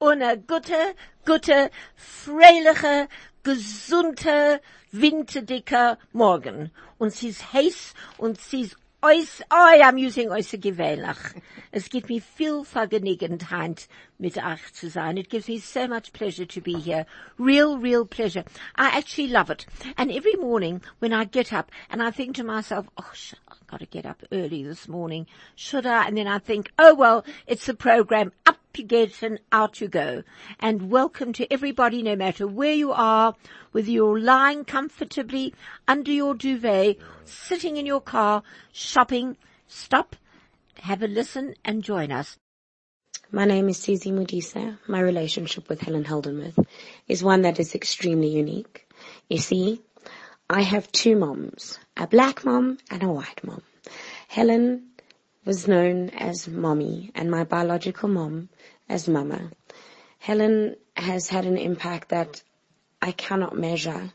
und a gute, gute, freiliche, gesunde, winterdicker Morgen. Und sie ist heiß und sie ist Eus, oh, I'm using euch gewöhnlich. Es gibt mir viel Vergnügenheit, mit euch zu sein. It gives me so much pleasure to be here. Real, real pleasure. I actually love it. And every morning when I get up and I think to myself, oh, I've got to get up early this morning. Should I? And then I think, oh well, it's the program. Up you get and out you go. And welcome to everybody, no matter where you are, whether you're lying comfortably under your duvet, sitting in your car, shopping, stop, have a listen and join us. My name is Susie Mudisa. My relationship with Helen Heldenmuth is one that is extremely unique. You see, I have two moms, a black mom and a white mom. Helen was known as mommy and my biological mom as mama. Helen has had an impact that I cannot measure.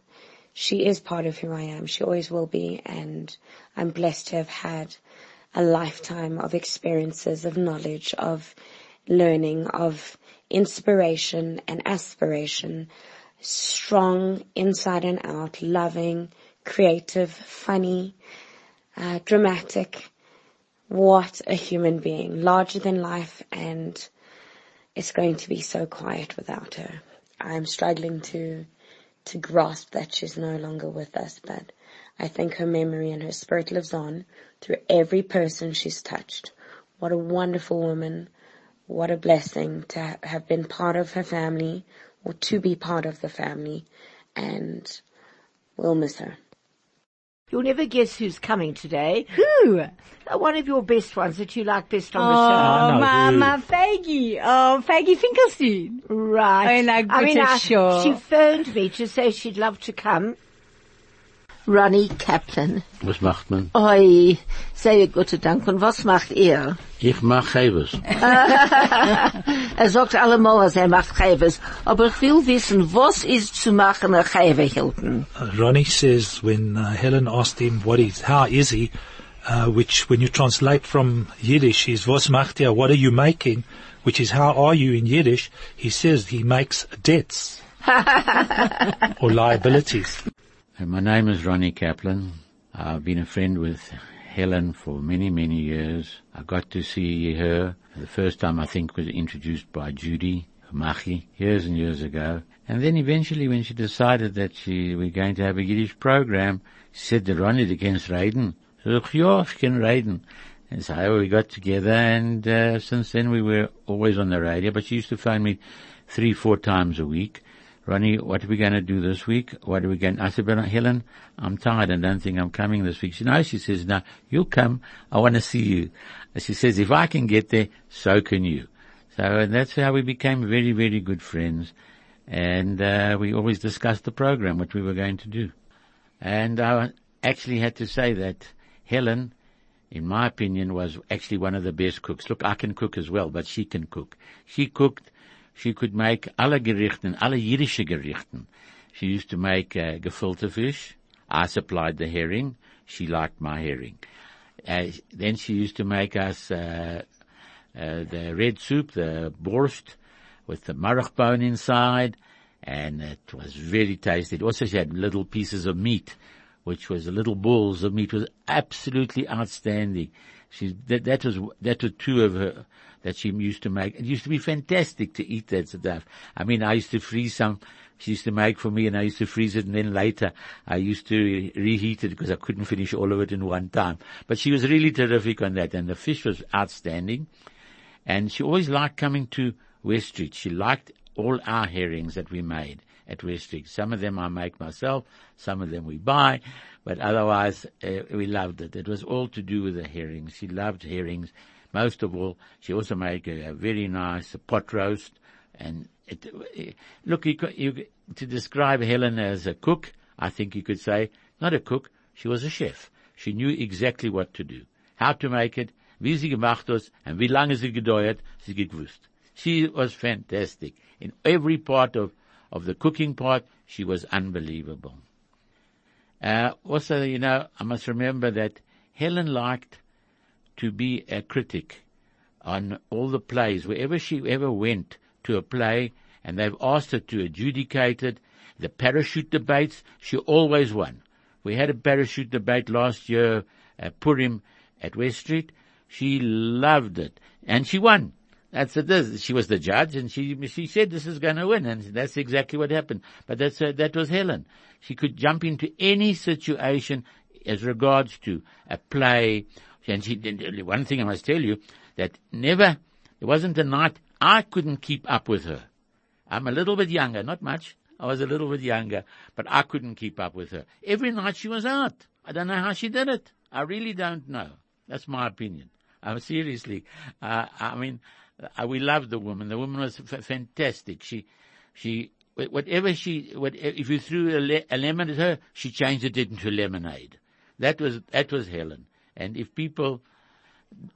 She is part of who I am. She always will be. And I'm blessed to have had a lifetime of experiences, of knowledge, of learning, of inspiration and aspiration, strong inside and out, loving, creative, funny, uh, dramatic. What a human being, larger than life and it's going to be so quiet without her. I'm struggling to, to grasp that she's no longer with us, but I think her memory and her spirit lives on through every person she's touched. What a wonderful woman. What a blessing to have been part of her family or to be part of the family and we'll miss her. You'll never guess who's coming today. Who? Uh, One of your best ones that you like best on Oh, the show. no, my, who? Faggy. Oh, Faggy Finkelstein. Right. Oh, na, I mean, gute I- Show. she phoned me to say she'd love to come. Ronnie Kaplan. Was macht man? Oi, sehr gute Dank. Und was macht er? Ich mach Chavis. Er sagt allemal, dass er macht Chäves. Aber ich will wissen, was ist zu machen, ein Chäve Hilton? Uh, Ronnie says when uh, Helen asked him what is, how is he, uh, which when you translate from Yiddish is was macht er, what are you making, which is how are you in Yiddish, he says he makes debts or liabilities. And my name is Ronnie Kaplan. I've been a friend with Helen for many, many years. I got to see her the first time I think was introduced by Judy Machi years and years ago. And then eventually when she decided that she, we're going to have a Yiddish program, she said to Ronnie, du kannst reden. Reden. And so we got together and, uh, since then we were always on the radio, but she used to phone me three, four times a week. Ronnie, what are we going to do this week? What are we going? I said, but Helen, I'm tired. and don't think I'm coming this week. She no, she says, no, you'll come. I want to see you. And she says, if I can get there, so can you. So and that's how we became very, very good friends. And uh, we always discussed the program, what we were going to do. And I actually had to say that Helen, in my opinion, was actually one of the best cooks. Look, I can cook as well, but she can cook. She cooked, she could make alle Gerichten, alle Yiddische Gerichten. She used to make uh, gefilte fish. I supplied the herring. She liked my herring. Uh, then she used to make us uh, uh, the red soup, the borscht, with the marach bone inside, and it was very tasty. Also she had little pieces of meat, which was little balls of meat. It was absolutely outstanding. She that, that was that were two of her that she used to make. It used to be fantastic to eat that stuff. I mean, I used to freeze some. She used to make for me, and I used to freeze it, and then later I used to reheat it because I couldn't finish all of it in one time. But she was really terrific on that, and the fish was outstanding. And she always liked coming to West Street. She liked all our herrings that we made at West Street. Some of them I make myself, some of them we buy, but otherwise uh, we loved it. It was all to do with the herrings. She loved herrings. Most of all, she also made a, a very nice pot roast. And it, look, you, you, to describe Helen as a cook, I think you could say, not a cook, she was a chef. She knew exactly what to do, how to make it, wie sie gemacht hat, and wie lange sie gedauert, sie gewusst. She was fantastic. In every part of, of the cooking part, she was unbelievable. Uh, also, you know, I must remember that Helen liked to be a critic on all the plays. Wherever she ever went to a play and they've asked her to adjudicate it. The parachute debates, she always won. We had a parachute debate last year at Purim at West Street. She loved it and she won. That's it. She was the judge, and she she said this is going to win, and that's exactly what happened. But that's uh, that was Helen. She could jump into any situation as regards to a play, and she. did, One thing I must tell you that never there wasn't a night I couldn't keep up with her. I'm a little bit younger, not much. I was a little bit younger, but I couldn't keep up with her. Every night she was out. I don't know how she did it. I really don't know. That's my opinion. I'm seriously. Uh, I mean, uh, we loved the woman. The woman was fantastic. She, she, whatever she, what, if you threw a, le- a lemon at her, she changed it into lemonade. That was, that was Helen. And if people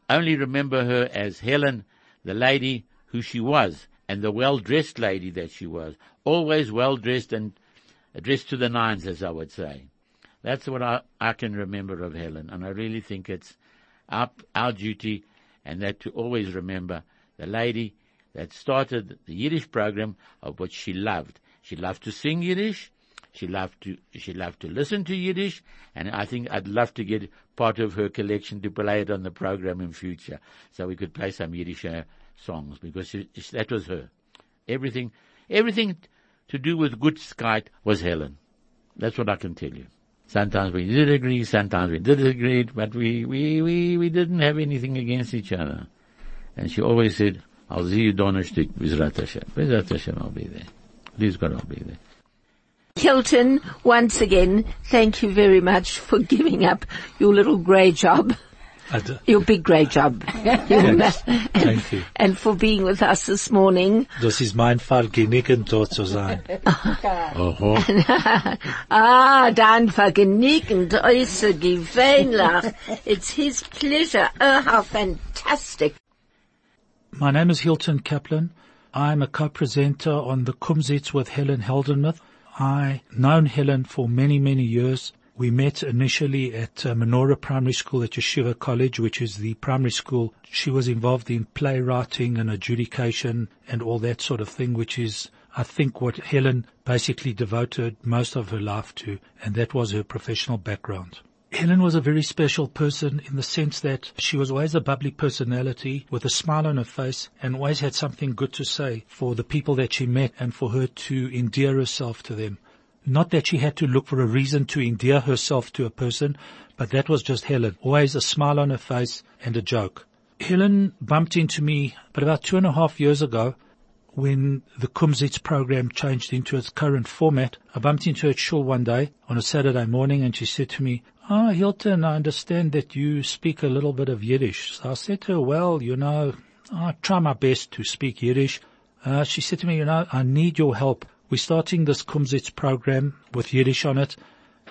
only remember her as Helen, the lady who she was, and the well-dressed lady that she was, always well-dressed and dressed to the nines, as I would say. That's what I, I can remember of Helen, and I really think it's our, our duty and that to always remember the lady that started the Yiddish program of what she loved. She loved to sing Yiddish. She loved to, she loved to listen to Yiddish. And I think I'd love to get part of her collection to play it on the program in future. So we could play some Yiddish uh, songs because she, that was her. Everything, everything to do with good Skype was Helen. That's what I can tell you. Sometimes we did agree, sometimes we did agree, but we, we, we, we didn't have anything against each other. And she always said, I'll see you Donnerstag, Bezrat Hashem. Bezrat Hashem, I'll be there. Please God, I'll be there. Hilton, once again, thank you very much for giving up your little grey job. Your big grey job. Thank you. And for being with us this morning. Das ist mein Fall, genügend dort zu sein. Oho. ah, dann vergnügend äußer gewöhnlich. It's his pleasure. Oh, how fantastic. My name is Hilton Kaplan. I'm a co-presenter on the Kumzits with Helen Heldenmuth. I known Helen for many, many years. We met initially at uh, Menorah Primary School at Yeshiva College, which is the primary school. She was involved in playwriting and adjudication and all that sort of thing, which is, I think, what Helen basically devoted most of her life to, and that was her professional background. Helen was a very special person in the sense that she was always a bubbly personality with a smile on her face and always had something good to say for the people that she met and for her to endear herself to them. Not that she had to look for a reason to endear herself to a person, but that was just Helen. Always a smile on her face and a joke. Helen bumped into me, but about two and a half years ago, when the Kumzits program changed into its current format, I bumped into her at Shul one day on a Saturday morning and she said to me, Ah, Hilton, I understand that you speak a little bit of Yiddish. So I said to her, well, you know, I try my best to speak Yiddish. Uh, she said to me, you know, I need your help. We're starting this Kumzits program with Yiddish on it,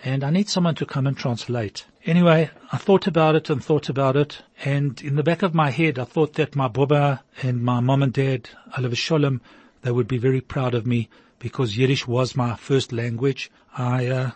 and I need someone to come and translate. Anyway, I thought about it and thought about it, and in the back of my head, I thought that my Baba and my mom and dad, Alav Sholem, they would be very proud of me because Yiddish was my first language. I uh,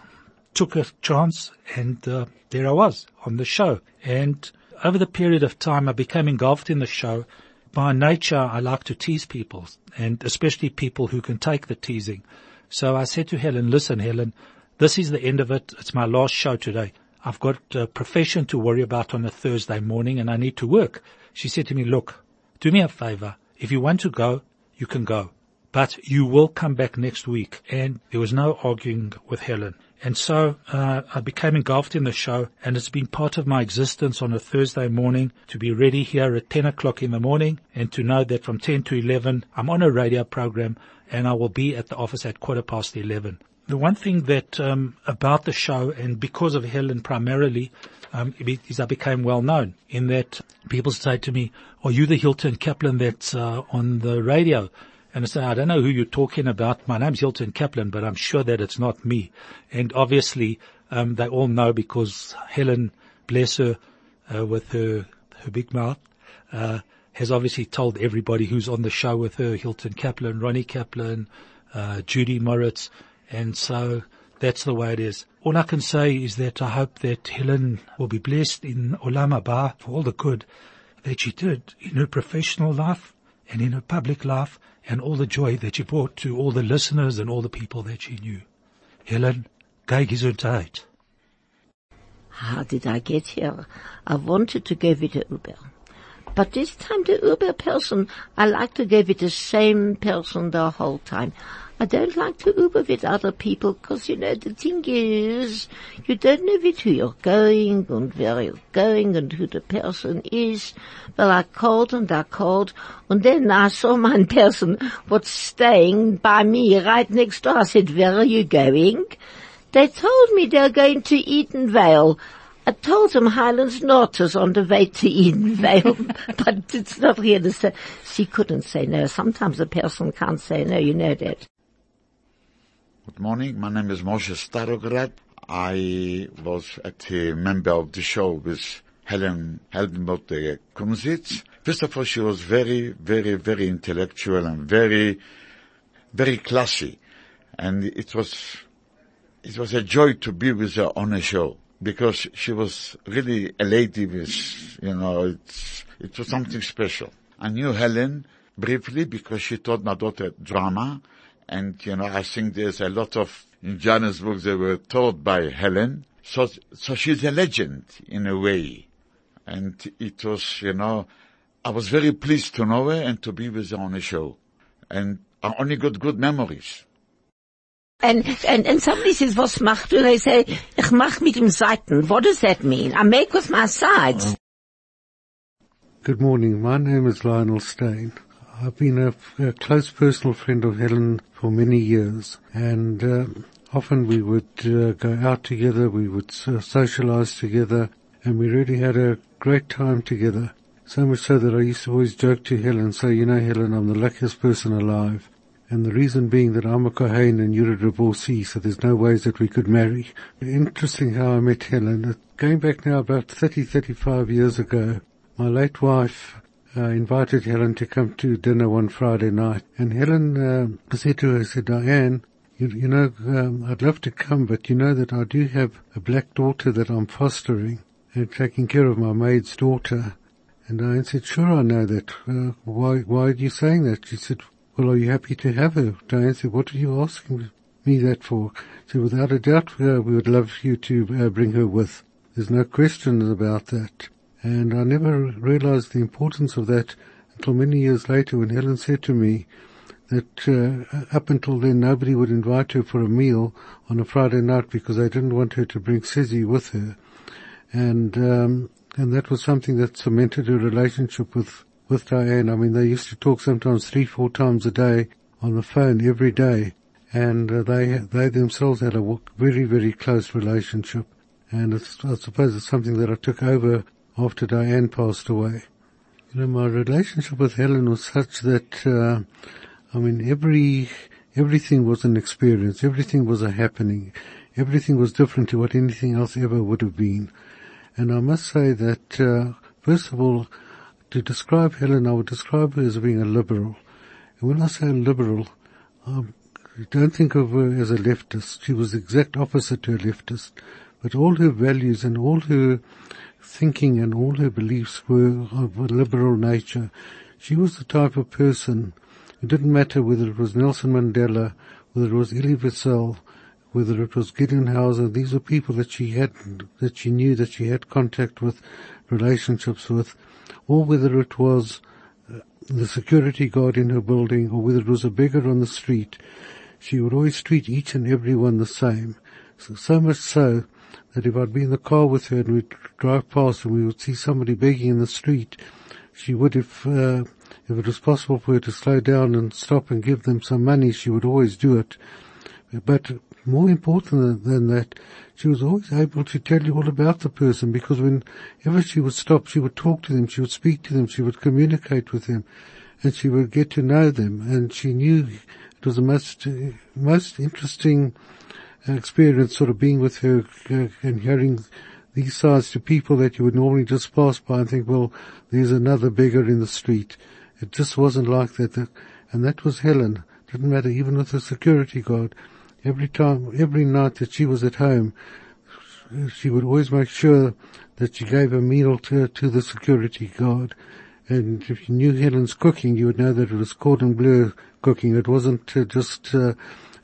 took a chance and uh, there I was on the show. And over the period of time, I became engulfed in the show. By nature, I like to tease people and especially people who can take the teasing. So I said to Helen, listen, Helen, this is the end of it. It's my last show today. I've got a profession to worry about on a Thursday morning and I need to work. She said to me, look, do me a favor. If you want to go, you can go, but you will come back next week. And there was no arguing with Helen. And so uh, I became engulfed in the show, and it's been part of my existence on a Thursday morning to be ready here at 10 o'clock in the morning and to know that from 10 to 11 I'm on a radio program and I will be at the office at quarter past 11. The one thing that um, about the show, and because of Helen primarily, um, is I became well known in that people say to me, "Are you the Hilton Kaplan that's uh, on the radio?" And I say, I don't know who you're talking about. My name's Hilton Kaplan, but I'm sure that it's not me. And obviously, um, they all know because Helen, bless her, uh, with her, her big mouth, uh, has obviously told everybody who's on the show with her, Hilton Kaplan, Ronnie Kaplan, uh, Judy Moritz. And so that's the way it is. All I can say is that I hope that Helen will be blessed in Olam for all the good that she did in her professional life and in her public life and all the joy that she brought to all the listeners and all the people that she knew. Helen, kijk Gesundheit. How did I get here? I wanted to give with the Uber. But this time the Uber person, I like to give with the same person the whole time. I don't like to Uber with other people because, you know, the thing is, you don't know with who you're going and where you're going and who the person is. Well, I called and I called and then I saw my person was staying by me right next door. I said, where are you going? They told me they're going to Edenvale. I told them Highlands North is on the way to Edenvale, but it's not really so. She couldn't say no. Sometimes a person can't say no, you know that. Good morning. My name is Moshe Starograd. I was a member of the show with Helen Heldenberg the Kumzits. First of all, she was very, very, very intellectual and very, very classy. And it was, it was a joy to be with her on a show because she was really a lady with, you know, it's, it was something special. I knew Helen briefly because she taught my daughter drama and, you know, I think there's a lot of, in Johannesburg, they were taught by Helen. So, so she's a legend in a way. And it was, you know, I was very pleased to know her and to be with her on a show. And I only got good memories. And, and, and somebody says, was macht du? They say, ich mach mit dem Seiten. What does that mean? I make with my sides. Good morning. My name is Lionel Stain. I've been a, a close personal friend of Helen for many years, and uh, often we would uh, go out together, we would uh, socialize together, and we really had a great time together. So much so that I used to always joke to Helen, say, you know, Helen, I'm the luckiest person alive. And the reason being that I'm a Kohen and you're a divorcee, so there's no ways that we could marry. Interesting how I met Helen. Going back now about 30, 35 years ago, my late wife uh, invited Helen to come to dinner one Friday night. And Helen uh, said to her, said, Diane, you, you know, um, I'd love to come, but you know that I do have a black daughter that I'm fostering and taking care of my maid's daughter. And Diane said, sure, I know that. Uh, why, why are you saying that? She said, well, are you happy to have her? Diane said, what are you asking me that for? She said, without a doubt, uh, we would love you to uh, bring her with. There's no question about that. And I never realized the importance of that until many years later when Helen said to me that uh, up until then nobody would invite her for a meal on a Friday night because they didn't want her to bring Sizzy with her. And, um, and that was something that cemented her relationship with, with Diane. I mean, they used to talk sometimes three, four times a day on the phone every day. And uh, they, they themselves had a very, very close relationship. And I suppose it's something that I took over after Diane passed away. You know, my relationship with Helen was such that, uh, I mean, every, everything was an experience. Everything was a happening. Everything was different to what anything else ever would have been. And I must say that, uh, first of all, to describe Helen, I would describe her as being a liberal. And when I say a liberal, I don't think of her as a leftist. She was the exact opposite to a leftist. But all her values and all her thinking and all her beliefs were of a liberal nature. She was the type of person, it didn't matter whether it was Nelson Mandela, whether it was Elie Wiesel, whether it was Gideon Hausner, these were people that she had, that she knew that she had contact with, relationships with, or whether it was uh, the security guard in her building, or whether it was a beggar on the street, she would always treat each and every one the same. So, so much so that if I'd be in the car with her and we'd drive past and we would see somebody begging in the street, she would, if, uh, if it was possible for her to slow down and stop and give them some money, she would always do it. But more important than that, she was always able to tell you all about the person because whenever she would stop, she would talk to them, she would speak to them, she would communicate with them, and she would get to know them. And she knew it was the most, most interesting experience sort of being with her uh, and hearing these sides to people that you would normally just pass by and think, well, there's another beggar in the street. It just wasn't like that. And that was Helen. Didn't matter, even with the security guard. Every time, every night that she was at home, she would always make sure that she gave a meal to, to the security guard. and if you knew Helen's cooking, you would know that it was cordon bleu cooking. It wasn't uh, just uh,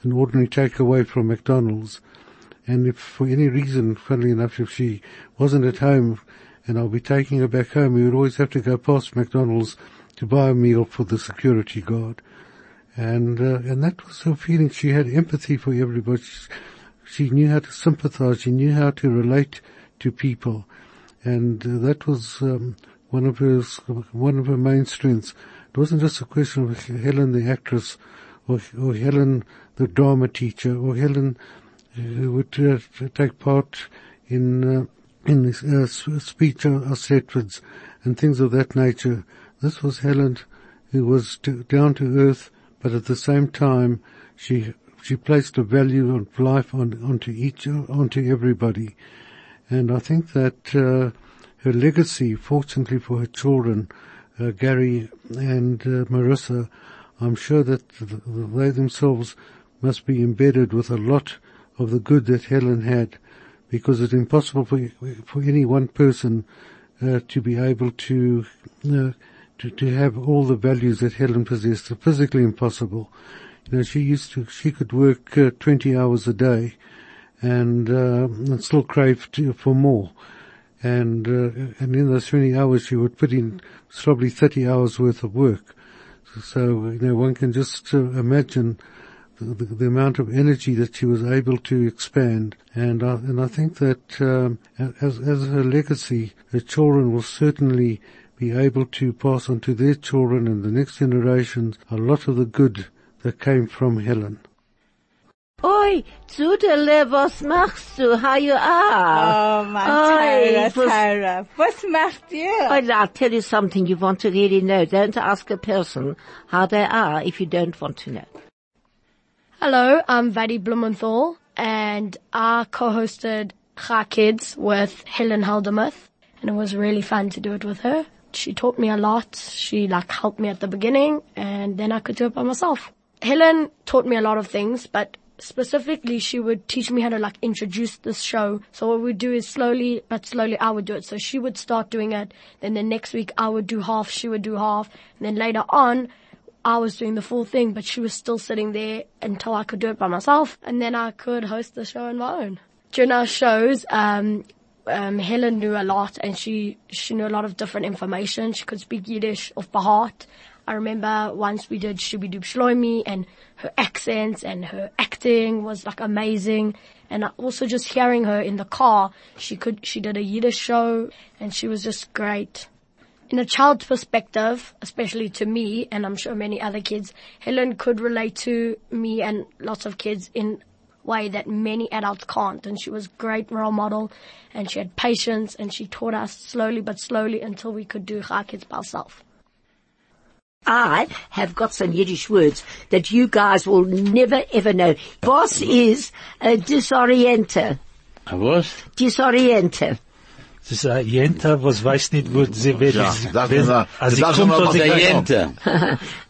an ordinary takeaway from McDonald's. And if for any reason, funnily enough, if she wasn't at home and I'll be taking her back home, we would always have to go past McDonald's to buy a meal for the security guard. And, uh, and that was her feeling. She had empathy for everybody. She, she knew how to sympathize. She knew how to relate to people. And uh, that was, um, one of her, one of her main strengths. It wasn't just a question of Helen the actress or, or Helen the drama teacher or Helen who would uh, take part in uh, in this, uh, speech Setwards and things of that nature. This was Helen who was to, down to earth, but at the same time she she placed a value of life on, onto each onto everybody, and I think that uh, her legacy, fortunately for her children, uh, Gary and uh, Marissa, I'm sure that they themselves must be embedded with a lot of the good that Helen had, because it's impossible for for any one person uh, to be able to, uh, to to have all the values that Helen possessed. It's physically impossible. You know, she used to she could work uh, 20 hours a day, and, uh, and still crave to, for more. And uh, and in those 20 hours, she would put in probably 30 hours worth of work. So you know, one can just uh, imagine the, the, amount of energy that she was able to expand. And I, and I think that um, as, as her legacy, her children will certainly be able to pass on to their children and the next generations a lot of the good that came from Helen. Oi, Zudele, was machst du? How you are? Oh, mein Tyra, Tyra. Was macht ihr? I'll tell you something you want to really know. Don't ask a person how they are if you don't want to know. Hello, I'm Vadi Blumenthal, and I co-hosted Chai Kids with Helen Heldenmuth, and it was really fun to do it with her. She taught me a lot. She like helped me at the beginning, and then I could do it by myself. Helen taught me a lot of things, but specifically she would teach me how to like introduce this show. So what we'd do is slowly but slowly I would do it. So she would start doing it, then the next week I would do half, she would do half, and then later on I was doing the full thing, but she was still sitting there until I could do it by myself, and then I could host the show on my own. During our shows, um, um, Helen knew a lot, and she she knew a lot of different information. She could speak Yiddish off by heart. I remember once we did Shibidub Shloimi, and her accents and her acting was like amazing. And also just hearing her in the car, she could she did a Yiddish show, and she was just great in a child's perspective, especially to me, and I'm sure many other kids, Helen could relate to me and lots of kids in a way that many adults can't. And she was a great role model, and she had patience, and she taught us slowly but slowly until we could do Chai Kids by ourselves. I have got some Yiddish words that you guys will never ever know. Boss is uh, a disorienter. A what? Disorienter. Das ist ein Jenta, was weiß nicht, wo sie wird. Ja, das ist also das kommt ist ein- aus der der Jente.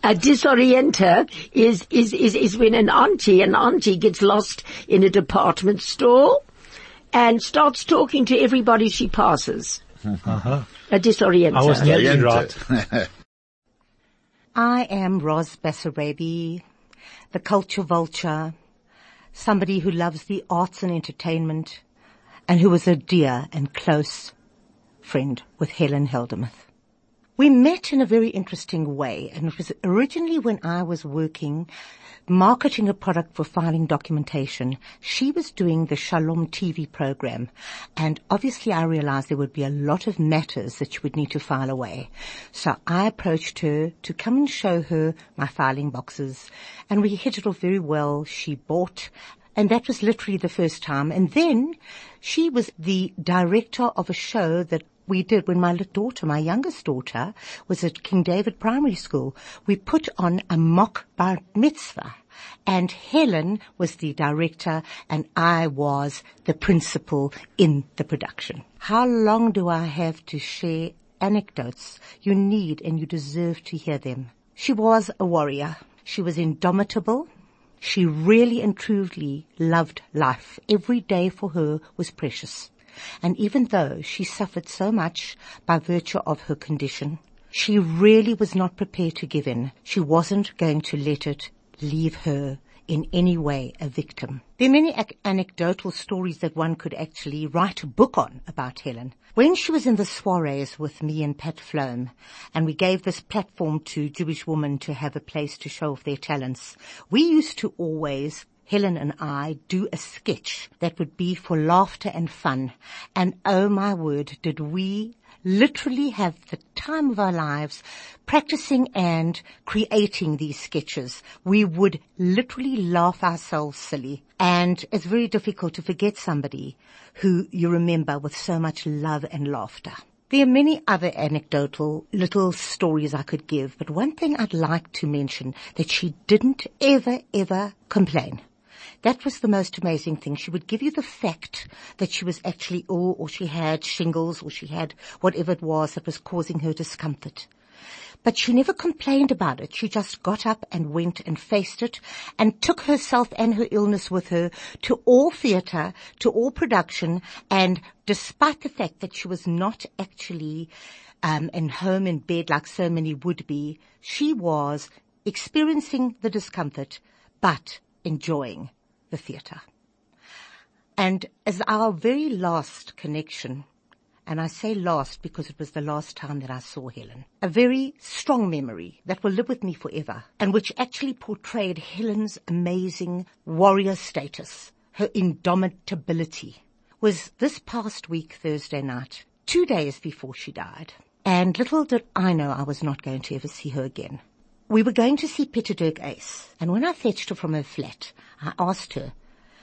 A disorienter is, is, is, is when an auntie, an auntie gets lost in a department store and starts talking to everybody she passes. Aha. A disorienter. I was nearly right. I am Roz Bessarabi, the culture vulture, somebody who loves the arts and entertainment, and who was a dear and close friend with Helen Heldenmuth. We met in a very interesting way, and it was originally when I was working marketing a product for filing documentation. She was doing the Shalom TV program, and obviously I realized there would be a lot of matters that she would need to file away. So I approached her to come and show her my filing boxes, and we hit it off very well. She bought and that was literally the first time. And then she was the director of a show that we did when my daughter, my youngest daughter, was at King David Primary School. We put on a mock bar mitzvah. And Helen was the director and I was the principal in the production. How long do I have to share anecdotes? You need and you deserve to hear them. She was a warrior. She was indomitable. She really and truly loved life. Every day for her was precious. And even though she suffered so much by virtue of her condition, She really was not prepared to give in. She wasn't going to let it leave her in any way a victim. There are many ac- anecdotal stories that one could actually write a book on about Helen. When she was in the soirees with me and Pat Floam, and we gave this platform to Jewish women to have a place to show off their talents, we used to always Helen and I do a sketch that would be for laughter and fun. And oh my word, did we literally have the time of our lives practicing and creating these sketches. We would literally laugh ourselves silly. And it's very difficult to forget somebody who you remember with so much love and laughter. There are many other anecdotal little stories I could give, but one thing I'd like to mention that she didn't ever, ever complain. That was the most amazing thing. She would give you the fact that she was actually ill or she had shingles or she had whatever it was that was causing her discomfort. But she never complained about it. She just got up and went and faced it and took herself and her illness with her to all theatre, to all production, and despite the fact that she was not actually um, in home in bed like so many would be, she was experiencing the discomfort, but enjoying the theatre. And as our very last connection, and I say last because it was the last time that I saw Helen, a very strong memory that will live with me forever and which actually portrayed Helen's amazing warrior status, her indomitability, was this past week Thursday night, two days before she died. And little did I know I was not going to ever see her again. We were going to see Pieter-Dirk Uys, and when I fetched her from her flat, I asked her,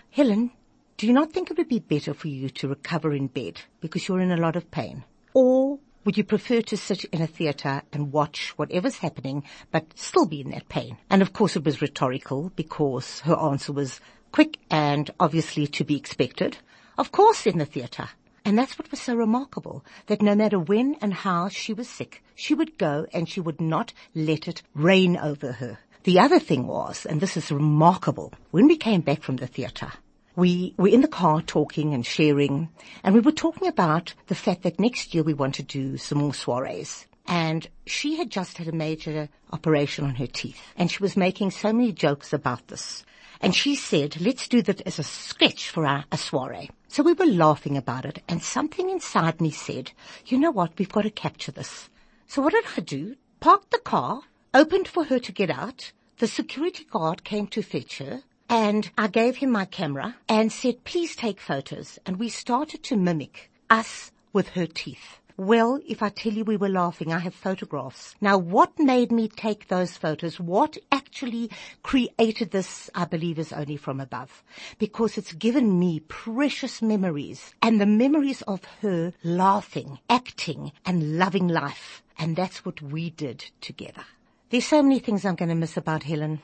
Helen, do you not think it would be better for you to recover in bed because you're in a lot of pain? Or would you prefer to sit in a theatre and watch whatever's happening but still be in that pain? And of course it was rhetorical because her answer was quick and obviously to be expected. Of course in the theatre. And that's what was so remarkable, that no matter when and how she was sick, she would go and she would not let it rain over her. The other thing was, and this is remarkable, when we came back from the theatre, we were in the car talking and sharing, and we were talking about the fact that next year we want to do some more soirees. And she had just had a major operation on her teeth, and she was making so many jokes about this. And she said, let's do that as a sketch for our, a soiree. So we were laughing about it, and something inside me said, you know what, we've got to capture this. So what did I do? Parked the car, opened for her to get out. The security guard came to fetch her, and I gave him my camera and said, please take photos. And we started to mimic us with her teeth. Well, if I tell you we were laughing, I have photographs. Now, what made me take those photos? What actually created this, I believe, is only from above. Because it's given me precious memories and the memories of her laughing, acting, and loving life. And that's what we did together. There's so many things I'm going to miss about Helen.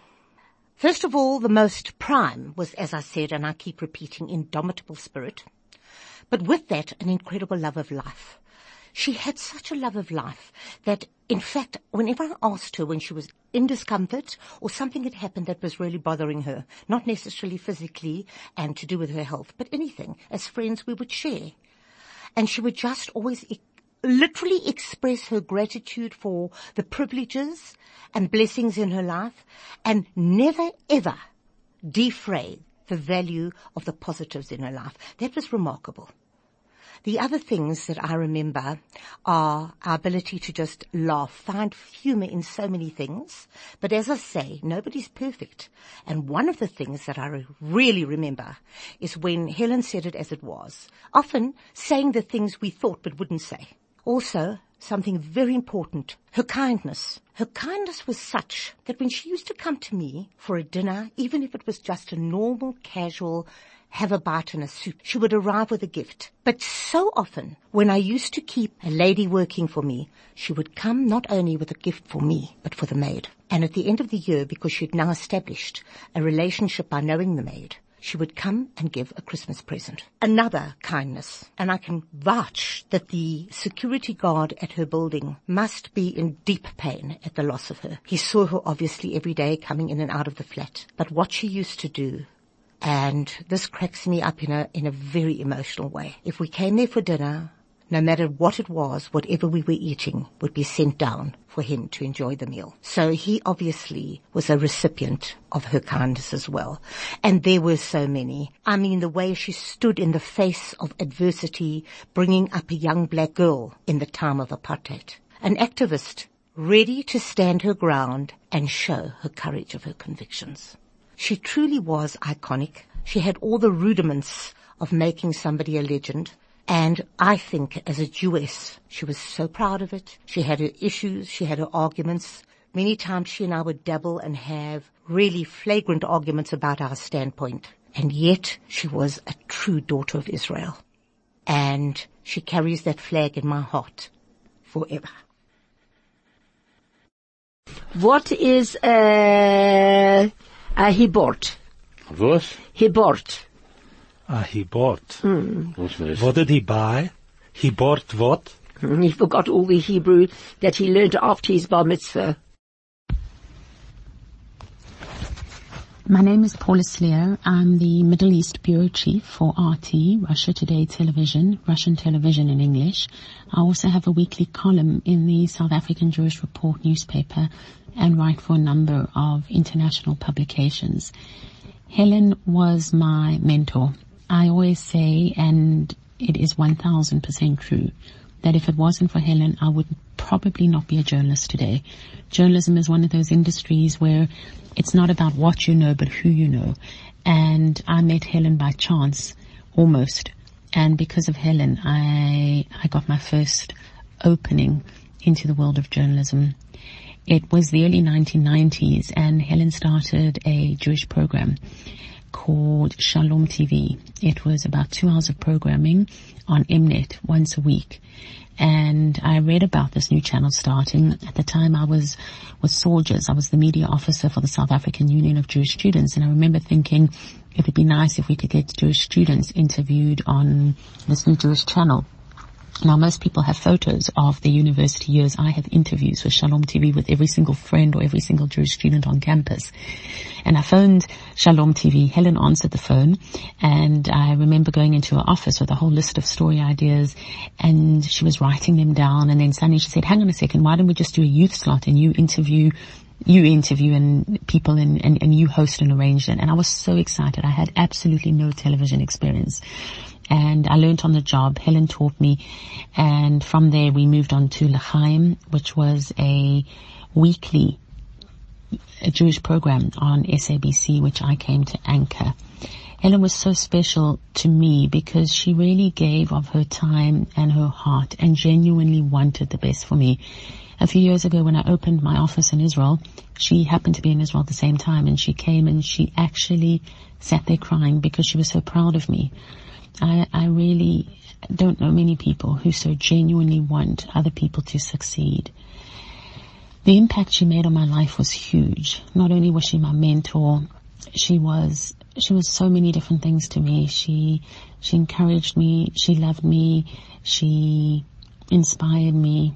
First of all, the most prime was, as I said, and I keep repeating, indomitable spirit. But with that, an incredible love of life. She had such a love of life that, in fact, whenever I asked her when she was in discomfort or something had happened that was really bothering her, not necessarily physically and to do with her health, but anything, as friends we would share. And she would just always literally express her gratitude for the privileges and blessings in her life and never ever defray the value of the positives in her life. That was remarkable. The other things that I remember are our ability to just laugh, find humor in so many things. But as I say, nobody's perfect. And one of the things that I really remember is when Helen said it as it was, often saying the things we thought but wouldn't say. Also, something very important, her kindness. Her kindness was such that when she used to come to me for a dinner, even if it was just a normal, casual, have a bite and a soup, she would arrive with a gift. But so often, when I used to keep a lady working for me, she would come not only with a gift for me, but for the maid. And at the end of the year, because she'd now established a relationship by knowing the maid, she would come and give a Christmas present. Another kindness. And I can vouch that the security guard at her building must be in deep pain at the loss of her. He saw her obviously every day coming in and out of the flat. But what she used to do and this cracks me up in a, in a very emotional way. If we came there for dinner, no matter what it was, whatever we were eating would be sent down for him to enjoy the meal. So he obviously was a recipient of her kindness as well. And there were so many. I mean, the way she stood in the face of adversity, bringing up a young black girl in the time of apartheid. An activist ready to stand her ground and show her courage of her convictions. She truly was iconic. She had all the rudiments of making somebody a legend. And I think as a Jewess, she was so proud of it. She had her issues, she had her arguments. Many times she and I would dabble and have really flagrant arguments about our standpoint. And yet she was a true daughter of Israel. And she carries that flag in my heart forever. What is uh, Uh, a hibort? Was? Hibort. Ah, he bought. Hmm. Was? What did he buy? He bought what? Hmm, he forgot all the Hebrew that he learned after his bar mitzvah. My name is Paula Slier. I'm the Middle East Bureau Chief for RT, Russia Today Television, Russian television in English. I also have a weekly column in the South African Jewish Report newspaper and write for a number of international publications. Helen was my mentor. I always say, and it is 1000% true, that if it wasn't for Helen, I would probably not be a journalist today. Journalism is one of those industries where it's not about what you know, but who you know. And I met Helen by chance, almost. And because of Helen, I, I got my first opening into the world of journalism. It was the early 1990s and Helen started a Jewish program called Shalom TV. It was about two hours of programming on Mnet once a week. And I read about this new channel starting. At the time I was with Soldiers. I was the media officer for the South African Union of Jewish Students. And I remember thinking it would be nice if we could get Jewish students interviewed on this new Jewish channel. Now most people have photos of the university years. I have interviews with Shalom TV with every single friend or every single Jewish student on campus. And I phoned Shalom TV. Helen answered the phone and I remember going into her office with a whole list of story ideas and she was writing them down and then suddenly she said, hang on a second, why don't we just do a youth slot and you interview you interview and people and, and, and you host and arrange it. And I was so excited. I had absolutely no television experience and I learned on the job. Helen taught me, and from there we moved on to L'chaim, which was a weekly a Jewish program on SABC, which I came to anchor. Helen was so special to me because she really gave of her time and her heart and genuinely wanted the best for me. A few years ago when I opened my office in Israel, she happened to be in Israel at the same time and she came and she actually sat there crying because she was so proud of me. I, I really don't know many people who so genuinely want other people to succeed. The impact she made on my life was huge. Not only was she my mentor, she was, she was so many different things to me. She, she encouraged me, she loved me, she inspired me.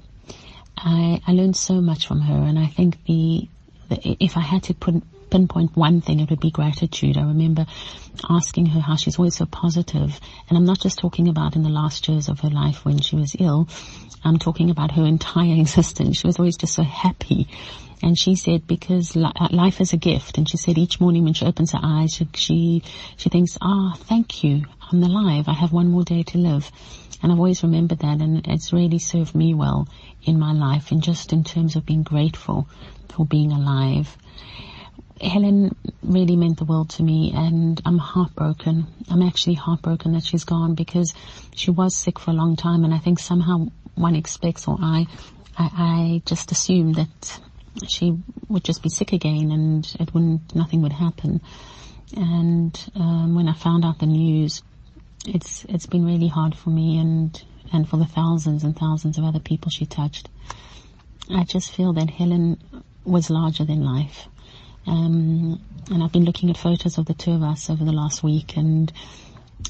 I, I learned so much from her and I think the, the if I had to put, pinpoint one thing, it would be gratitude. I remember asking her how she's always so positive, and I'm not just talking about in the last years of her life when she was ill. I'm talking about her entire existence. She was always just so happy. And she said, because uh, life is a gift. And she said each morning when she opens her eyes, she, she, she thinks, ah, thank you. I'm alive. I have one more day to live. And I've always remembered that and it's really served me well in my life and just in terms of being grateful for being alive. Helen really meant the world to me and I'm heartbroken. I'm actually heartbroken that she's gone because she was sick for a long time and I think somehow one expects or I, I, I just assumed that she would just be sick again and it wouldn't, nothing would happen. And, um, when I found out the news, it's, it's been really hard for me and, and for the thousands and thousands of other people she touched. I just feel that Helen was larger than life um, and I've been looking at photos of the two of us over the last week and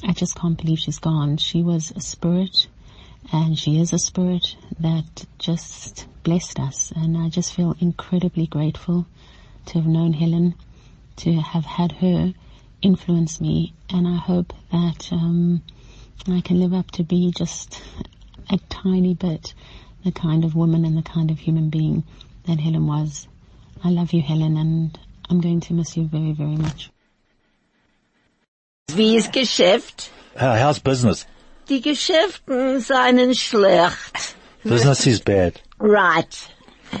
I just can't believe she's gone. She was a spirit and she is a spirit that just blessed us and I just feel incredibly grateful to have known Helen, to have had her influence me and I hope that um, I can live up to be just a tiny bit the kind of woman and the kind of human being that Helen was. I love you, Helen, and I'm going to miss you very, very much. Wie ist Geschäft? Uh, how's business? Die Geschäften seien schlecht. Business is bad. Right.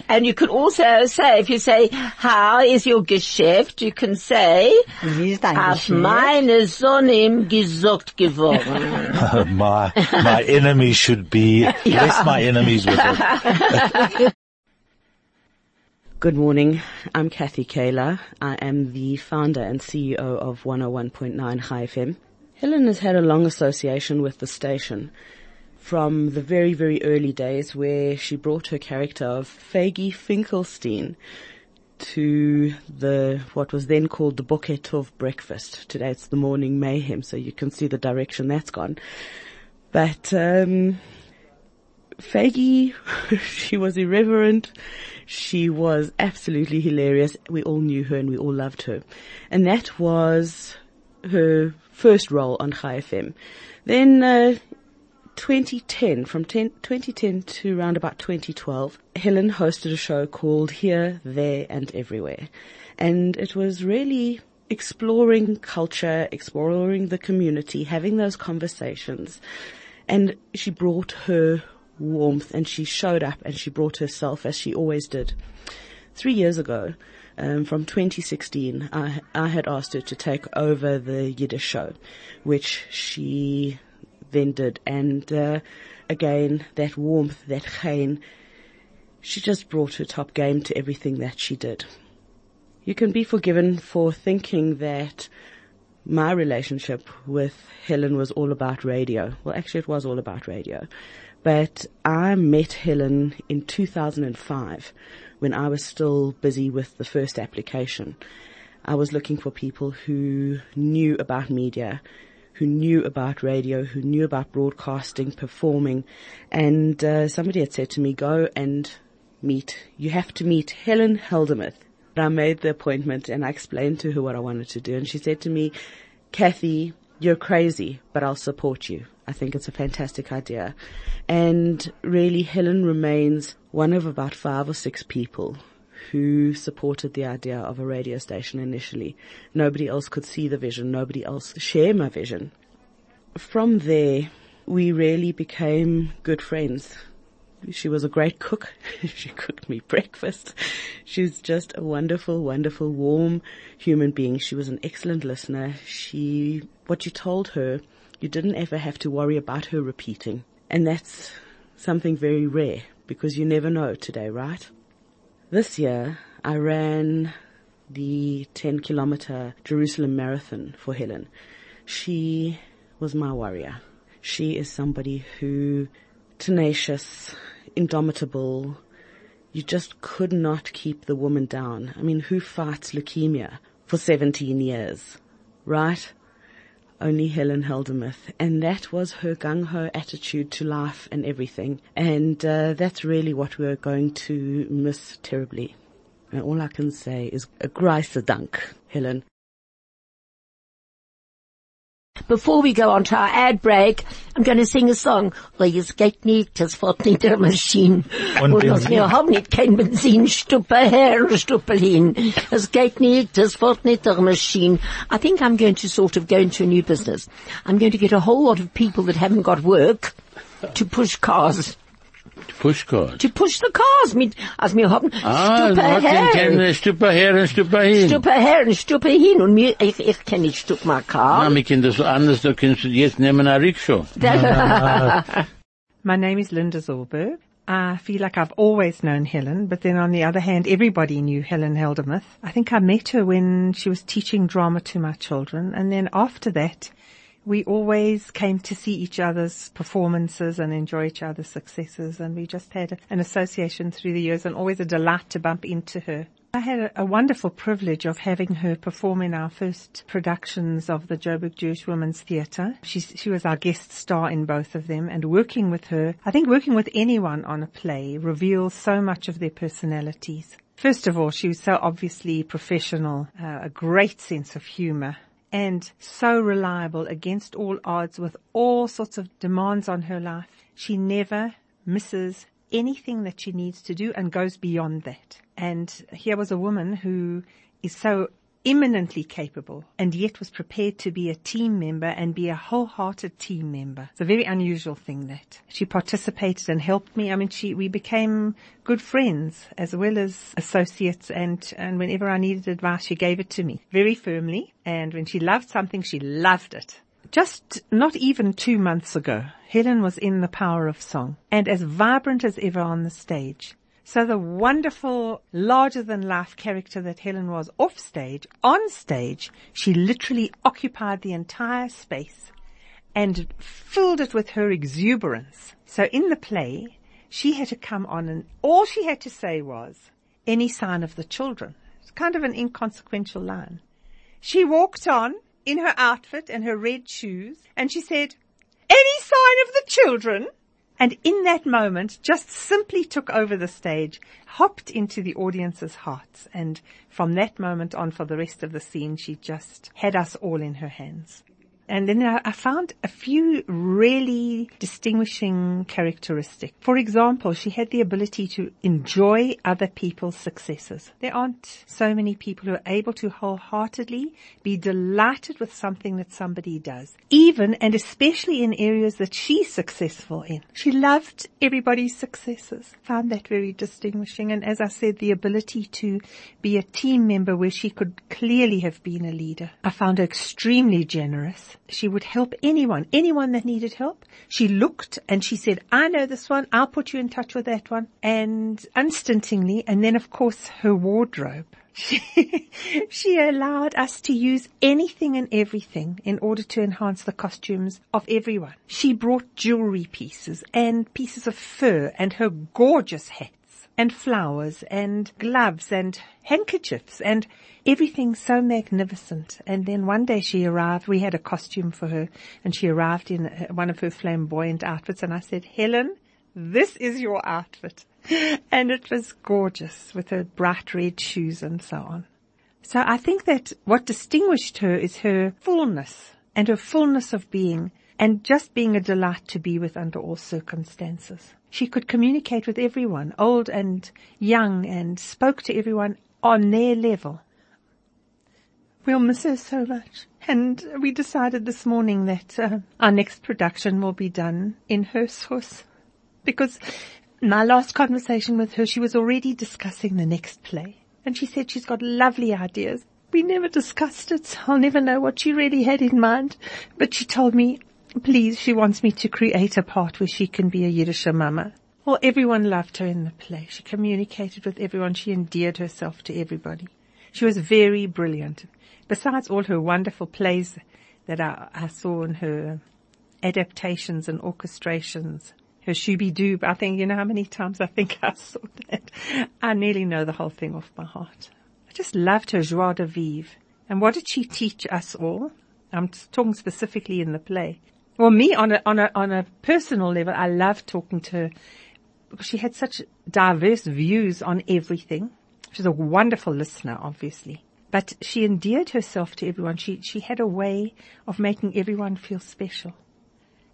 And you could also say, if you say, how is your Geschäft, you can say, Wie ist dein auf Geschäft? meine Sonne gesucht geworden. my, my enemies should be, bless my enemies with it. Good morning. I'm Kathy Kaler. I am the founder and CEO of 101.9 Chai FM. Helen has had a long association with the station from the very, very early days where she brought her character of Faggy Finkelstein to the, what was then called the Bucket of Breakfast. Today it's the Morning Mayhem, so you can see the direction that's gone. But, um, Faggy, she was irreverent. She was absolutely hilarious. We all knew her and we all loved her. And that was her first role on Chai FM. Then, uh, 2010, from 10, 2010 to around about 2012, Helen hosted a show called Here, There and Everywhere. And it was really exploring culture, exploring the community, having those conversations. And she brought her warmth and she showed up and she brought herself as she always did. Three years ago, um, from 2016, I, I had asked her to take over the Yiddish show, which she then did. And uh, again, that warmth, that chain, she just brought her top game to everything that she did. You can be forgiven for thinking that my relationship with Helen was all about radio. Well, actually, it was all about radio. But I met Helen in 2005 when I was still busy with the first application. I was looking for people who knew about media, who knew about radio, who knew about broadcasting, performing, and uh, somebody had said to me, go and meet, you have to meet Helen Heldenmuth. I made the appointment and I explained to her what I wanted to do and she said to me, Kathy, you're crazy, but I'll support you. I think it's a fantastic idea. And really Helen remains one of about five or six people who supported the idea of a radio station initially. Nobody else could see the vision. Nobody else share my vision. From there, we really became good friends. She was a great cook. she cooked me breakfast. She's just a wonderful, wonderful, warm human being. She was an excellent listener. She, what you told her, you didn't ever have to worry about her repeating. And that's something very rare because you never know today, right? This year, I ran the 10 kilometer Jerusalem marathon for Helen. She was my warrior. She is somebody who tenacious, indomitable. You just could not keep the woman down. I mean, who fights leukemia for 17 years, right? Only Helen Heldenmuth. And that was her gung-ho attitude to life and everything. And uh, that's really what we're going to miss terribly. And all I can say is a Dank, Helen. Before we go on to our ad break, I'm going to sing a song. Weil es geht nicht, es fährt nicht der Maschine. Und Und wir haben nicht kein Benzin, Stuppe her, Stuppe hin. Es geht nicht, es fährt nicht der Maschine. I think I'm going to sort of go into a new business. I'm going to get a whole lot of people that haven't got work to push cars. Pushcart. To push the cars mit, als wir haben Ah, Stuppe not her. kennen Stuppe her und Stuppe hin. Stuppe her und Stuppe hin. Und mir, ich, ich kenne nicht Stuppe mein Car. Na, wir können das anders, da kannst du jetzt nehmen eine Rikscha. My name is Linda Zorberg. I feel like I've always known Helen, but then on the other hand, everybody knew Helen Heldenmuth. I think I met her when she was teaching drama to my children, and then after that, we always came to see each other's performances and enjoy each other's successes, and we just had an association through the years and always a delight to bump into her. I had a, wonderful privilege of having her perform in our first productions of the Joburg Jewish Women's Theatre. She, she was our guest star in both of them and working with her, I think working with anyone on a play reveals so much of their personalities. First of all, she was so obviously professional, uh, a great sense of humor, and so reliable against all odds with all sorts of demands on her life. She never misses anything that she needs to do and goes beyond that. And here was a woman who is so eminently capable and yet was prepared to be a team member and be a wholehearted team member. It's a very unusual thing that she participated and helped me. I mean, she, we became good friends as well as associates and, and whenever I needed advice, she gave it to me very firmly. And when she loved something, she loved it. Just not even two months ago, Helen was in the power of song and as vibrant as ever on the stage. So the wonderful, larger than life character that Helen was off stage, on stage, she literally occupied the entire space and filled it with her exuberance. So in the play, she had to come on and all she had to say was, any sign of the children. It's kind of an inconsequential line. She walked on in her outfit and her red shoes and she said, any sign of the children? And in that moment, just simply took over the stage, hopped into the audience's hearts. And from that moment on for the rest of the scene, she just had us all in her hands. And then I found a few really distinguishing characteristics. For example, she had the ability to enjoy other people's successes. There aren't so many people who are able to wholeheartedly be delighted with something that somebody does, even and especially in areas that she's successful in. She loved everybody's successes. Found that very distinguishing. And as I said, the ability to be a team member where she could clearly have been a leader. I found her extremely generous she would help anyone, anyone that needed help. She looked and she said, I know this one. I'll put you in touch with that one. And instantly, and then of course her wardrobe. She, she allowed us to use anything and everything in order to enhance the costumes of everyone. She brought jewelry pieces and pieces of fur and her gorgeous hat and flowers and gloves and handkerchiefs and everything so magnificent. And then one day she arrived, we had a costume for her and she arrived in uh, one of her flamboyant outfits and I said, Helen, this is your outfit. And it was gorgeous with her bright red shoes and so on. So I think that what distinguished her is her fullness and her fullness of being and just being a delight to be with under all circumstances. She could communicate with everyone, old and young, and spoke to everyone on their level. We'll miss her so much. And we decided this morning that uh, our next production will be done in her source. Because my last conversation with her, she was already discussing the next play. And she said she's got lovely ideas. We never discussed it. I'll never know what she really had in mind. But she told me Please, she wants me to create a part where she can be a Yiddish mama. Well, everyone loved her in the play. She communicated with everyone. She endeared herself to everybody. She was very brilliant. Besides all her wonderful plays that I, I saw in her adaptations and orchestrations, her Shooby Doob, I think, you know how many times I think I saw that? I nearly know the whole thing off by heart. I just loved her joie de vivre. And what did she teach us all? I'm talking specifically in the play. Well, me on a, on a, on a personal level, I love talking to her because she had such diverse views on everything. She's a wonderful listener, obviously. But she endeared herself to everyone. She, she had a way of making everyone feel special.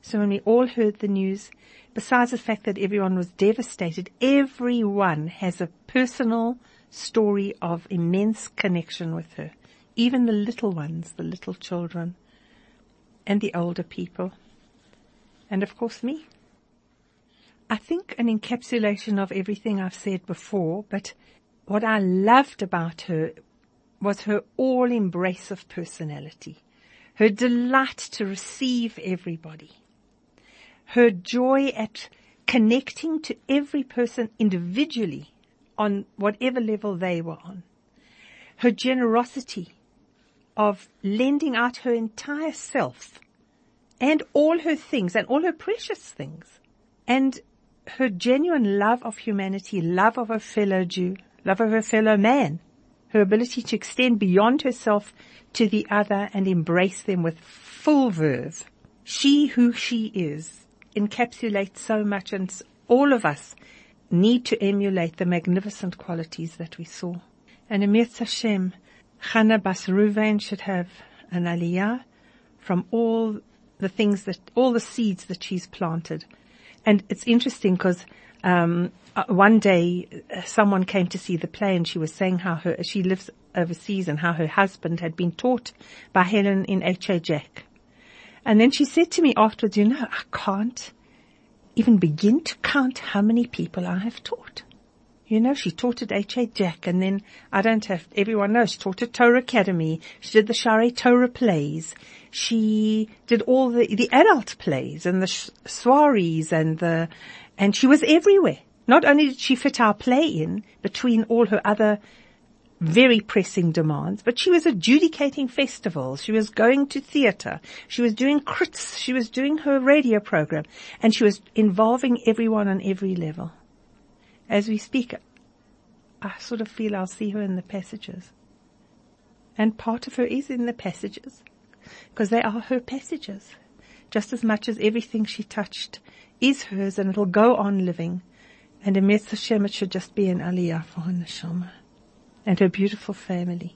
So when we all heard the news, besides the fact that everyone was devastated, everyone has a personal story of immense connection with her. Even the little ones, the little children and the older people. And of course me. I think an encapsulation of everything I've said before, but what I loved about her was her all embrace of personality, her delight to receive everybody, her joy at connecting to every person individually on whatever level they were on, her generosity of lending out her entire self and all her things and all her precious things and her genuine love of humanity, love of her fellow Jew, love of her fellow man, her ability to extend beyond herself to the other and embrace them with full verve. She who she is encapsulates so much and all of us need to emulate the magnificent qualities that we saw. And Emir Hashem, Chana Bas should have an aliyah from all the things that, all the seeds that she's planted. And it's interesting because um, uh, one day uh, someone came to see the play and she was saying how her she lives overseas and how her husband had been taught by Helen in H.A. Jack. And then she said to me afterwards, you know, I can't even begin to count how many people I have taught. You know, she taught at H.A. Jack and then I don't have, everyone knows, she taught at Torah Academy. She did the Sha'arei Torah plays. She did all the, the adult plays and the soirees and the, and she was everywhere. Not only did she fit our play in between all her other very pressing demands, but she was adjudicating festivals. She was going to theatre. She was doing crits. She was doing her radio program and she was involving everyone on every level. As we speak, I sort of feel I'll see her in the passages. And part of her is in the passages because they are her passages just as much as everything she touched is hers and it'll go on living. And in Hashem, it should just be an aliyah for her neshama and her beautiful family.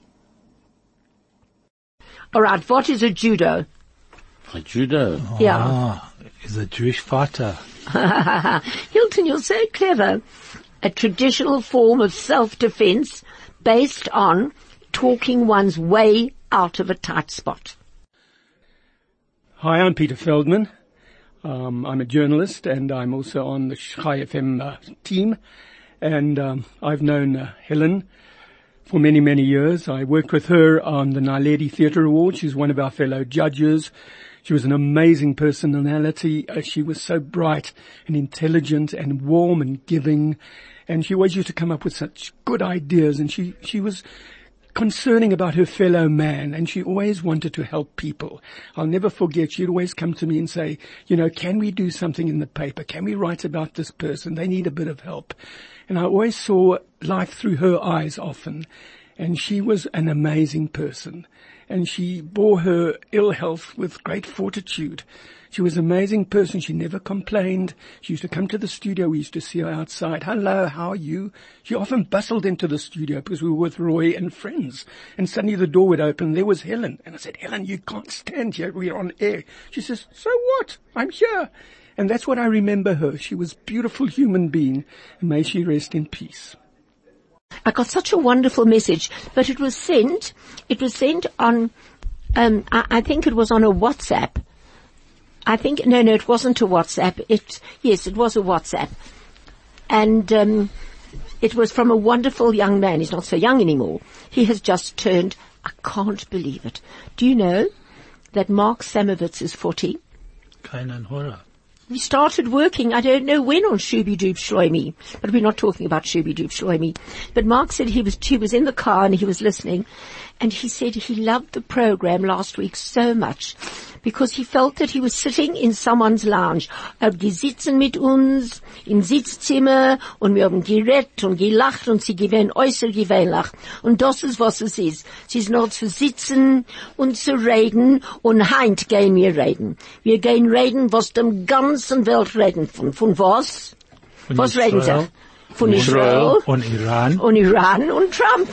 All right, what is a judo? A judo? Yeah. Ah, is a Jewish fighter. Hilton, you're so clever. A traditional form of self-defense based on talking one's way out of a tight spot. Hi, I'm Peter Feldman. Um, I'm a journalist and I'm also on the Chai FM uh, team. And um, I've known uh, Helen for many, many years. I worked with her on the Naledi Theatre Award. She's one of our fellow judges. She was an amazing personality. Uh, she was so bright and intelligent and warm and giving. And she always used to come up with such good ideas. And she, she was concerning about her fellow man and she always wanted to help people. I'll never forget, she'd always come to me and say, you know, can we do something in the paper? Can we write about this person? They need a bit of help. And I always saw life through her eyes often. And she was an amazing person. And she bore her ill health with great fortitude. She was an amazing person. She never complained. She used to come to the studio. We used to see her outside. Hello, how are you? She often bustled into the studio because we were with Roy and friends. And suddenly the door would open. There was Helen. And I said, Helen, you can't stand here. We're on air. She says, so what? I'm here. And that's what I remember her. She was a beautiful human being. And may she rest in peace. I got such a wonderful message, but it was sent, it was sent on, um, I, I think it was on a WhatsApp. I think, no, no, it wasn't a WhatsApp. It, yes, it was a WhatsApp. And, um, it was from a wonderful young man. He's not so young anymore. He has just turned, I can't believe it. Do you know that Mark Samovitz is 40? Keinen Horror. We started working, I don't know when on Shubi Doob Shloimi, but we're not talking about Shubi Doob Shloimi. But Mark said he was, he was in the car and he was listening and he said he loved the program last week so much because he felt that he was sitting in someone's lounge. Er hat gesitzen mit uns im Sitzzimmer und wir haben geredet und gelacht und sie gewähnen äußer gewähnlich. Und das ist was es ist. Sie ist nur zu sitzen und zu reden und heint gehen wir reden. Wir gehen reden, was dem ganzen Welt reden von. Von was? Von was Israel. reden sie? Von Israel Israel und Iran. und Iran und Trump.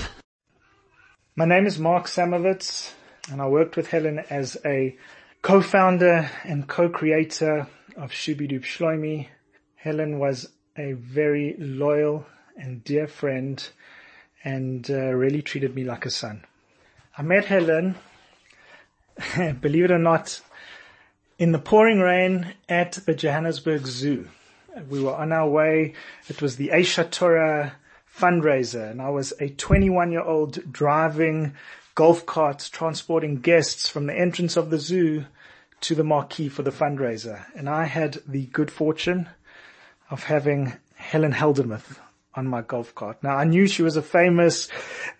My name is Mark Samovitz, and I worked with Helen as a co-founder and co-creator of Shubidub Shloimi. Helen was a very loyal and dear friend and uh, really treated me like a son. I met Helen, believe it or not, in the pouring rain at the Johannesburg Zoo. We were on our way. It was the Aisha Torah fundraiser and I was a 21 year old driving golf carts transporting guests from the entrance of the zoo to the marquee for the fundraiser. And I had the good fortune of having Helen Heldenmuth on my golf cart. Now I knew she was a famous,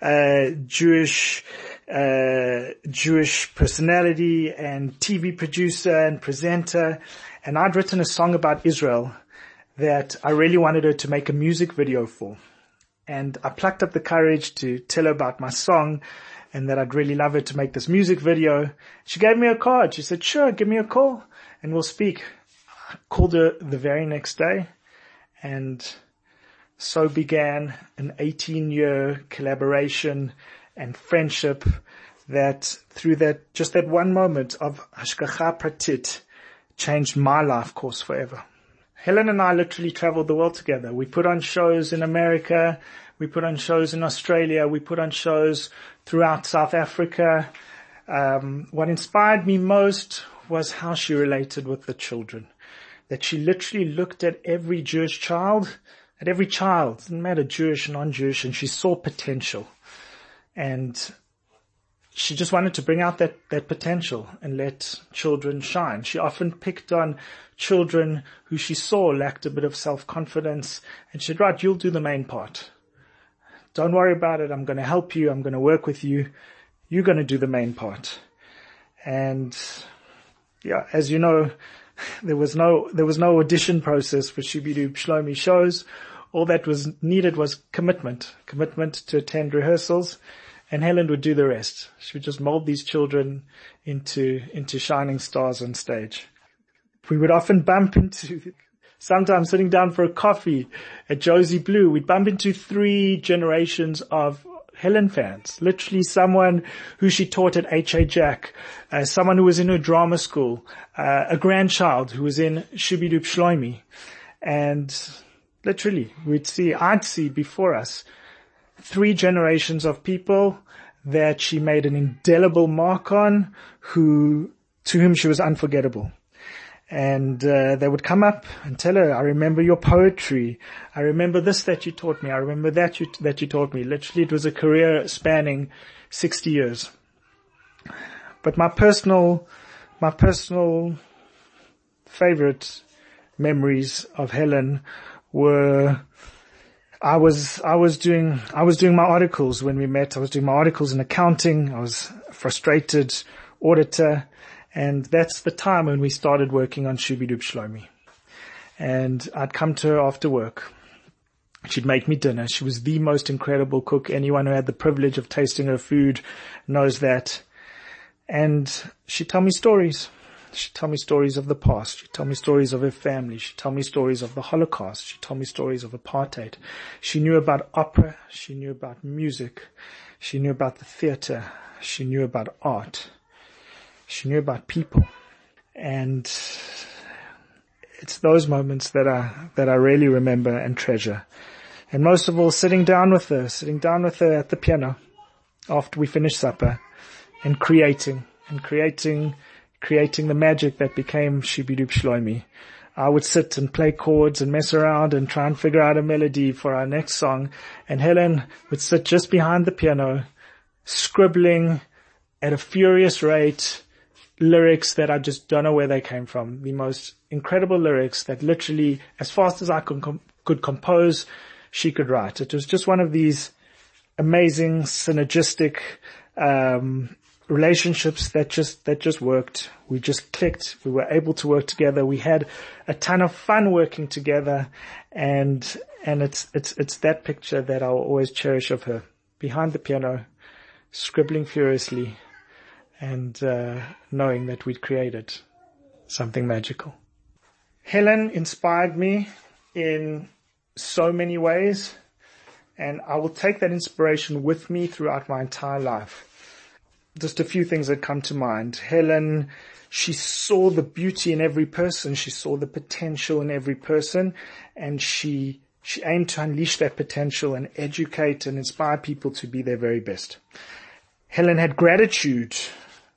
uh, Jewish, uh, Jewish personality and TV producer and presenter. And I'd written a song about Israel that I really wanted her to make a music video for and I plucked up the courage to tell her about my song and that I'd really love her to make this music video. She gave me a card. She said, sure, give me a call and we'll speak. I called her the very next day and so began an 18 year collaboration and friendship that through that, just that one moment of Hashgacha Pratit changed my life course forever. Helen and I literally traveled the world together. We put on shows in America. We put on shows in Australia. We put on shows throughout South Africa. Um, what inspired me most was how she related with the children. That she literally looked at every Jewish child, at every child, didn't matter Jewish, non-Jewish, and she saw potential. And she just wanted to bring out that, that potential and let children shine. She often picked on children who she saw lacked a bit of self-confidence and she said, right, you'll do the main part. Don't worry about it. I'm going to help you. I'm going to work with you. You're going to do the main part. And yeah, as you know, there was no, there was no audition process for Shubidub Shloimi shows. All that was needed was commitment, commitment to attend rehearsals and Helen would do the rest. She would just mold these children into, into shining stars on stage. We would often bump into, sometimes sitting down for a coffee at Josie Blue, we'd bump into three generations of Helen fans. Literally someone who she taught at H.A. Jack, uh, someone who was in her drama school, uh, a grandchild who was in Shubidub Shloimi. And literally, we'd see, I'd see before us three generations of people that she made an indelible mark on who, to whom she was unforgettable. And uh, they would come up and tell her, I remember your poetry. I remember this that you taught me. I remember that you, that you taught me. Literally, it was a career spanning 60 years. But my personal, my personal favorite memories of Helen were I was, I was doing, I was doing my articles when we met. I was doing my articles in accounting. I was a frustrated auditor. And that's the time when we started working on Shubidub Shlomi. And I'd come to her after work. She'd make me dinner. She was the most incredible cook. Anyone who had the privilege of tasting her food knows that. And she'd tell me stories. She'd tell me stories of the past. She'd tell me stories of her family. She'd tell me stories of the Holocaust. She'd tell me stories of apartheid. She knew about opera. She knew about music. She knew about the theater. She knew about art. She knew about people. And it's those moments that I, that I really remember and treasure. And most of all, sitting down with her, sitting down with her at the piano after we finished supper and creating and creating creating the magic that became Shubidub Shloimi. I would sit and play chords and mess around and try and figure out a melody for our next song. And Helen would sit just behind the piano, scribbling at a furious rate lyrics that I just don't know where they came from. The most incredible lyrics that literally, as fast as I could, com- could compose, she could write. It was just one of these amazing synergistic um, relationships that just that just worked. We just clicked. We were able to work together. We had a ton of fun working together, and and it's it's it's that picture that I'll always cherish of her behind the piano, scribbling furiously, and uh, knowing that we'd created something magical. Helen inspired me in so many ways, and I will take that inspiration with me throughout my entire life just a few things that come to mind. Helen, she saw the beauty in every person. She saw the potential in every person and she, she aimed to unleash that potential and educate and inspire people to be their very best. Helen had gratitude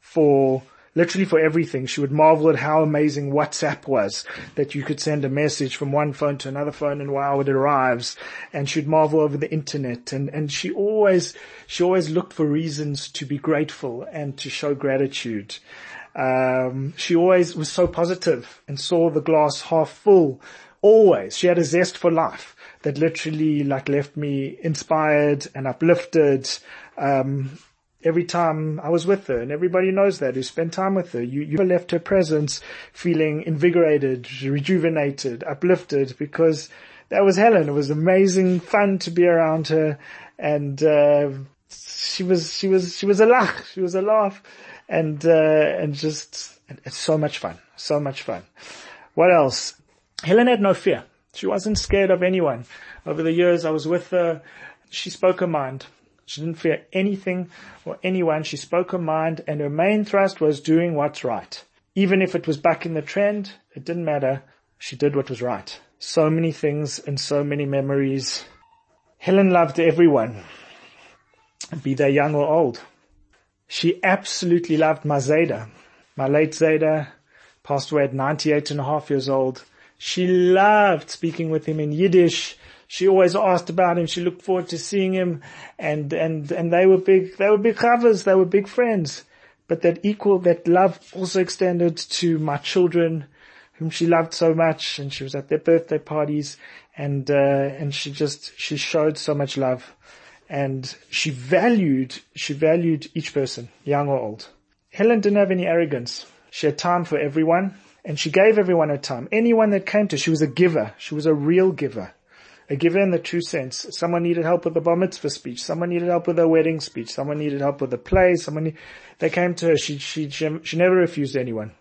for literally for everything. She would marvel at how amazing WhatsApp was, that you could send a message from one phone to another phone and wow, it arrives. And she'd marvel over the internet and, and she always, she always looked for reasons to be grateful and to show gratitude. Um, she always was so positive and saw the glass half full. Always. She had a zest for life that literally like left me inspired and uplifted. Um, every time I was with her, and everybody knows that who spent time with her. You, you left her presence feeling invigorated, rejuvenated, uplifted, because that was Helen. It was amazing fun to be around her, and uh, she was she was she was a laugh. She was a laugh, and uh, and just it's so much fun, so much fun. What else? Helen had no fear. She wasn't scared of anyone. Over the years I was with her, she spoke her mind. She didn't fear anything or anyone. She spoke her mind and her main thrust was doing what's right. Even if it was back in the trend, it didn't matter. She did what was right. So many things and so many memories. Helen loved everyone, be they young or old. She absolutely loved my Zayda. My late Zayda passed away at 98 and a half years old. She loved speaking with him in Yiddish. She always asked about him. She looked forward to seeing him and, and, and they were big, they were big chavas. They were big friends. But that equal, that love also extended to my children whom she loved so much and she was at their birthday parties and, uh, and she just, she showed so much love and she valued, she valued each person, young or old. Helen didn't have any arrogance. She had time for everyone and she gave everyone her time. Anyone that came to her, she was a giver. She was a real giver. A giver in the true sense. Someone needed help with the bar mitzvah speech. Someone needed help with a wedding speech. Someone needed help with a play. Someone, they came to her. She, she, she, she never refused anyone.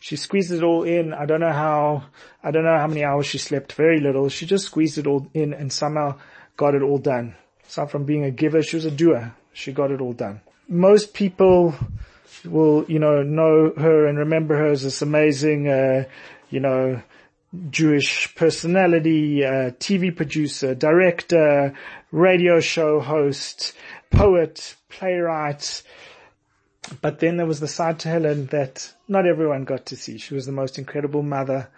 She squeezed it all in. I don't know how, I don't know how many hours she slept. Very little. She just squeezed it all in and somehow got it all done. Aside from being a giver, she was a doer. She got it all done. Most people will, you know, know her and remember her as this amazing, uh, you know, Jewish personality, uh, TV producer, director, radio show host, poet, playwright. But then there was the side to Helen that not everyone got to see. She was the most incredible mother,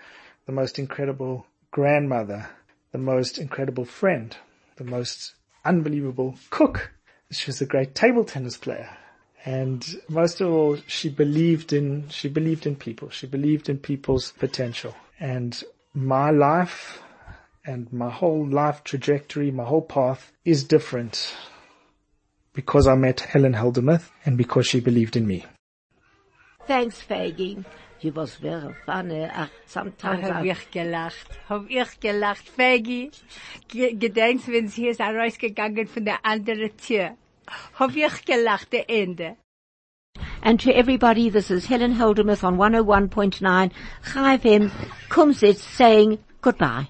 the most incredible grandmother, the most incredible friend, the most unbelievable cook. She was a great table tennis player. And most of all, she believed in, she believed in people. She believed in people's potential. And my life and my whole life trajectory, my whole path is different because I met Helen Heldenmuth and because she believed in me. Thanks, Faggy. You was very funny. Uh, sometimes Hab ich gelacht. Hab ich gelacht. Faggy, gedenkst, wenn sie ist rausgegangen von der anderen Tür. Hab ich gelacht, der Ende. And to everybody, this is Helen Heldenmuth on 101.9 Chai FM, Kumzits saying goodbye.